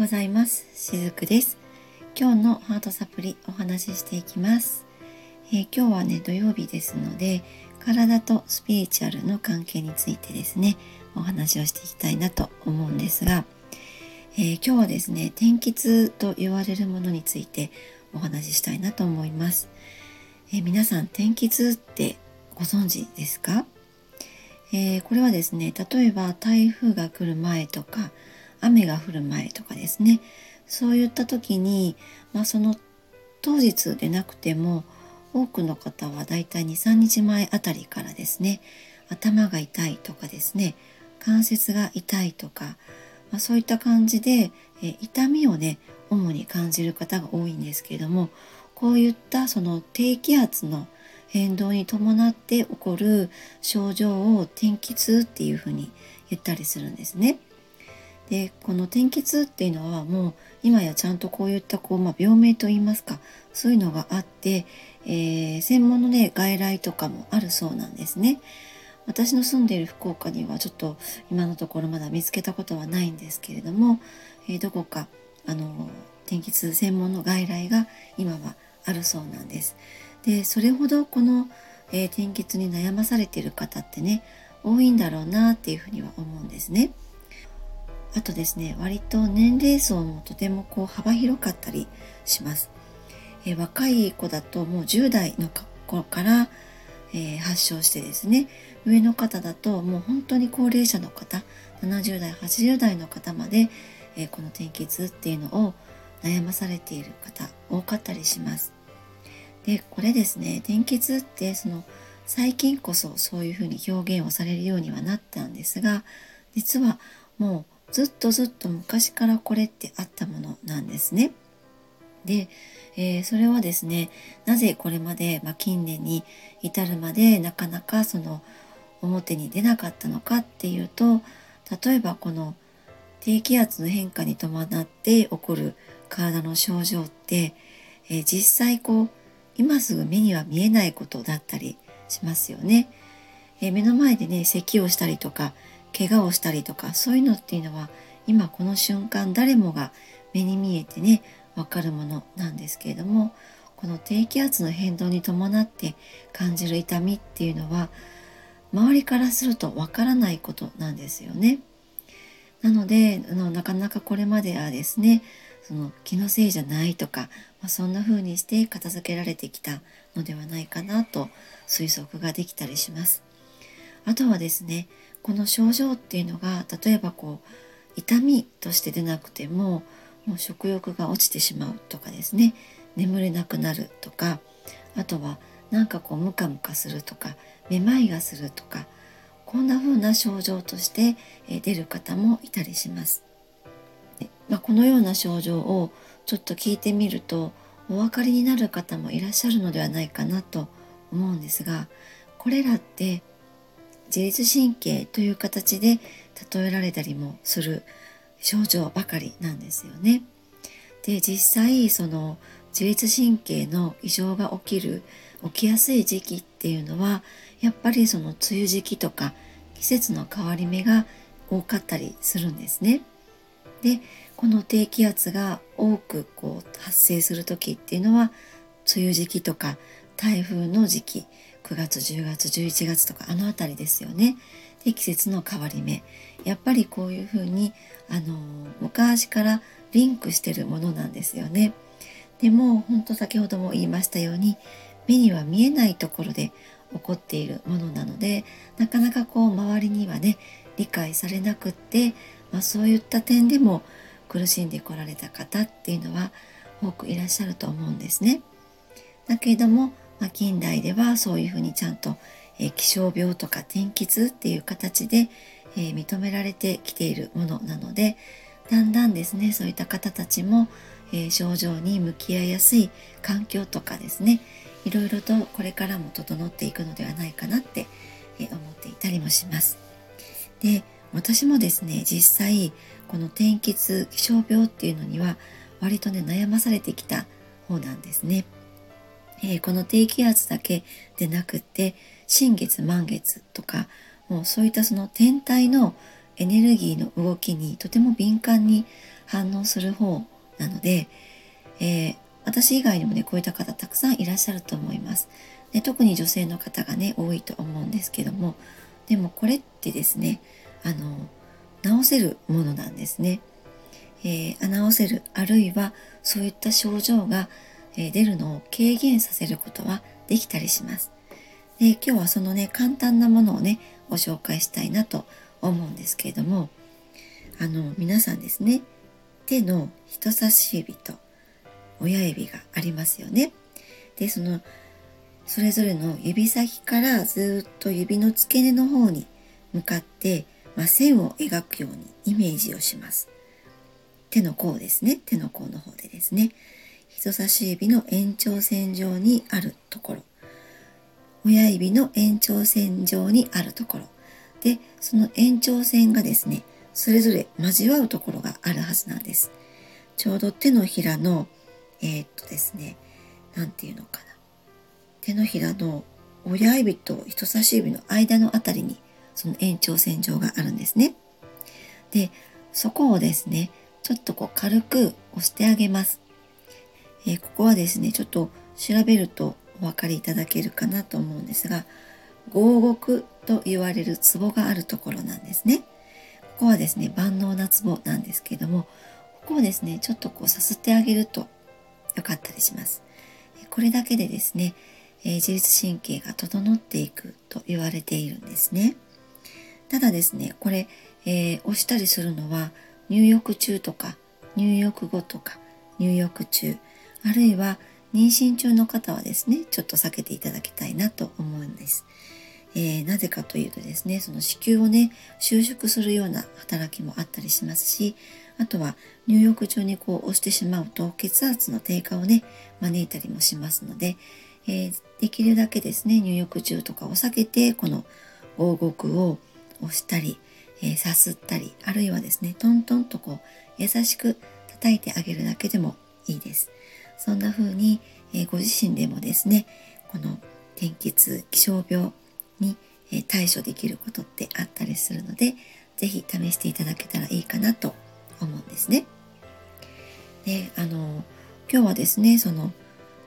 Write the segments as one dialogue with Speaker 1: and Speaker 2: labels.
Speaker 1: ございます。しずくです。今日のハートサプリお話ししていきます、えー、今日はね、土曜日ですので、体とスピリチュアルの関係についてですね、お話をしていきたいなと思うんですが、えー、今日はですね、天気痛と言われるものについてお話ししたいなと思います。えー、皆さん、天気痛ってご存知ですか？え、これはですね例えば台風が来る前とか雨が降る前とかですねそういった時に、まあ、その当日でなくても多くの方はだいたい23日前あたりからですね頭が痛いとかですね関節が痛いとか、まあ、そういった感じで、え痛みをね主に感じる方が多いんですけれどもこういったその低気圧の変動に伴って起こる症状を天気痛っていうふうに言ったりするんですね。でこの天気痛っていうのはもう今やちゃんとこういったこう、まあ、病名といいますかそういうのがあって、えー、専門のね外来とかもあるそうなんですね。私の住んでいる福岡にはちょっと今のところまだ見つけたことはないんですけれども、えー、どこかあの天気痛専門の外来が今はあるそうなんです。でそれほどこの、えー、天気痛に悩まされている方ってね多いんだろうなっていうふうには思うんですね。あとですね割と年齢層もとてもこう幅広かったりします。え、若い子だともう10代の頃から、えー、発症してですね上の方だともう本当に高齢者の方70代80代の方まで、えー、この天気痛っていうのを悩まされている方多かったりします。でこれですね天気痛ってその最近こそそういうふうに表現をされるようにはなったんですが実はもうずっとずっと昔からこれってあったものなんですね。で、えー、それはですねなぜこれまで、まあ、近年に至るまでなかなかその表に出なかったのかっていうと例えばこの低気圧の変化に伴って起こる体の症状って、えー、実際こう今すぐ目には見えないことだったりしますよね。えー、目の前でね咳をしたりとか怪我をしたりとかそういうのっていうのは今この瞬間誰もが目に見えてねわかるものなんですけれどもこの低気圧の変動に伴って感じる痛みっていうのは周りからするとわからないことなんですよね。なのであのなかなかこれまではですねその気のせいじゃないとか、まあ、そんな風にして片付けられてきたのではないかなと推測ができたりします。あとはですねこの症状っていうのが例えばこう痛みとして出なくてももう食欲が落ちてしまうとかですね眠れなくなるとかあとはなんかこうムカムカするとかめまいがするとかこんな風な症状として出る方もいたりします。まあ、このような症状をちょっと聞いてみるとお分かりになる方もいらっしゃるのではないかなと思うんですがこれらって自律神経という形で例えられたりもする症状ばかりなんですよね。で実際その自律神経の異常が起きる起きやすい時期っていうのはやっぱりその梅雨時期とか季節の変わり目が多かったりするんですね。でこの低気圧が多くこう発生する時っていうのは梅雨時期とか台風の時期9月10月11月とかあの辺りですよね。で季節の変わり目やっぱりこういうふうにあの昔からリンクしてるものなんですよね。でも本当先ほども言いましたように目には見えないところで起こっているものなのでなかなかこう周りにはね理解されなくって、まあ、そういった点でも苦しんでこられた方っていうのは多くいらっしゃると思うんですね。だけれども、まあ、近代ではそういうふうにちゃんと、えー、気象病とか天気痛っていう形で、えー、認められてきているものなのでだんだんですねそういった方たちも、えー、症状に向き合いやすい環境とかですねいろいろとこれからも整っていくのではないかなって、え思っていたりもします。で私もですね実際この天気痛気象病っていうのには割とね悩まされてきた方なんですね。えー、この低気圧だけでなくって新月満月とかもうそういったその天体のエネルギーの動きにとても敏感に反応する方なので、えー、私以外にもねこういった方たくさんいらっしゃると思います。で特に女性の方がね多いと思うんですけどもでもこれってですねあの治せるものなんですね。えー、治せるあるいはそういった症状が、え、出るのを軽減させることはできたりします。で今日はそのね簡単なものをねご紹介したいなと思うんですけれどもあの皆さんですね手の人差し指と親指がありますよね。でそのそれぞれの指先からずっと指の付け根の方に向かって、まあ、線を描くようにイメージをします。手の甲ですね。手の甲の方でですね。人差し指の延長線上にあるところ。親指の延長線上にあるところ。で、その延長線がですね、それぞれ交わるところがあるはずなんです。ちょうど手のひらの、えー、っとですね、なんていうのかな。手のひらの親指と人差し指の間のあたりにその延長線上があるんですね。で、そこをですね、ちょっとこう軽く押してあげます。えー、ここはですね、ちょっと調べるとお分かりいただけるかなと思うんですが、合獄と言われるツボがあるところなんですね。ここはですね、万能なツボなんですけども、ここをですね、ちょっとこうさすってあげると良かったりします。これだけでですね、えー、自律神経が整っていくと言われているんですね。ただですね、これ、えー、押したりするのは入浴中とか入浴後とか入浴中あるいは妊娠中の方はですねちょっと避けていただきたいなと思うんです。えー、なぜかというとですねその子宮をね収縮するような働きもあったりしますしあとは入浴中にこう押してしまうと血圧の低下をね招いたりもしますので、えー、できるだけですね入浴中とかを避けてこの合谷を押したりえー、さすったりあるいはですねトントンとこう優しく叩いてあげるだけでもいいですそんな風に、え、ご自身でもですねこの天気痛気象病に、え、対処できることってあったりするので是非試していただけたらいいかなと思うんですね。であの今日はですねその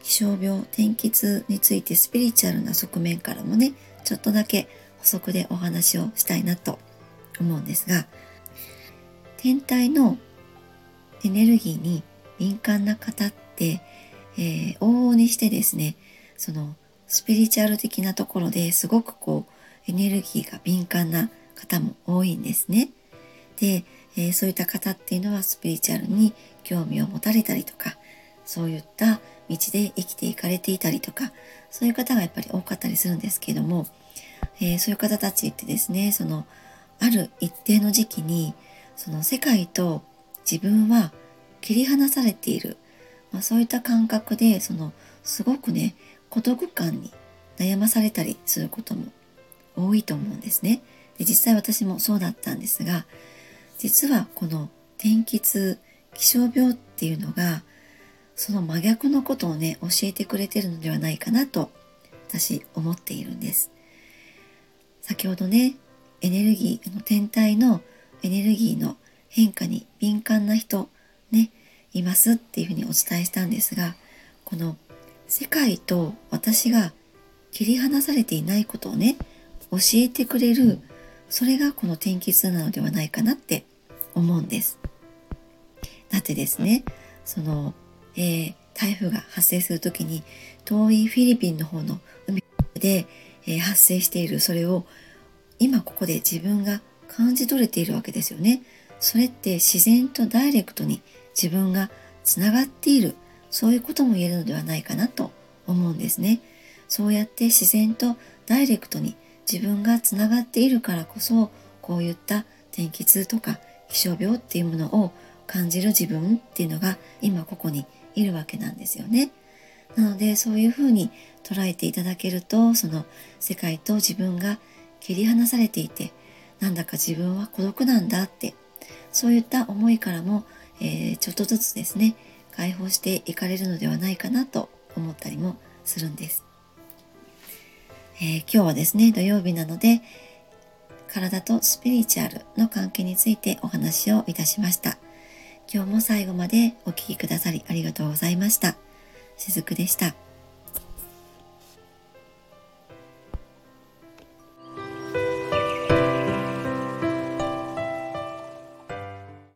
Speaker 1: 気象病天気痛についてスピリチュアルな側面からもねちょっとだけ補足でお話をしたいなと思うんですが天体のエネルギーに敏感な方って、えー、往々にしてですねそのスピリチュアル的なところですごくこうエネルギーが敏感な方も多いんですね。で、えー、そういった方っていうのはスピリチュアルに興味を持たれたりとかそういった道で生きていかれていたりとかそういう方がやっぱり多かったりするんですけども、えー、そういう方たちってですねそのある一定の時期にその世界と自分は切り離されている、まあ、そういった感覚でそのすごくね孤独感に悩まされたりすることも多いと思うんですね。で実際私もそうだったんですが実はこの天気痛気象病っていうのがその真逆のことをね教えてくれてるのではないかなと私思っているんです。先ほどねエネルギーあの天体のエネルギーの変化に敏感な人ねいますっていうふうにお伝えしたんですがこの世界と私が切り離されていないことをね教えてくれるそれがこの天気図なのではないかなって思うんです。だってですねその、えー、台風が発生する時に遠いフィリピンの方の海で、えー、発生しているそれを今ここで自分が感じ取れているわけですよね。それって自然とダイレクトに自分がつながっているそういうことも言えるのではないかなと思うんですね。そうやって自然とダイレクトに自分がつながっているからこそこういった天気痛とか気象病っていうものを感じる自分っていうのが今ここにいるわけなんですよね。なのでそういうふうに捉えていただけるとその世界と自分が切り離されていてなんだか自分は孤独なんだってそういった思いからも、えー、ちょっとずつですね解放していかれるのではないかなと思ったりもするんです、えー、今日はですね土曜日なので体とスピリチュアルの関係についてお話をいたしました今日も最後までお聴きくださりありがとうございました。しずくでした。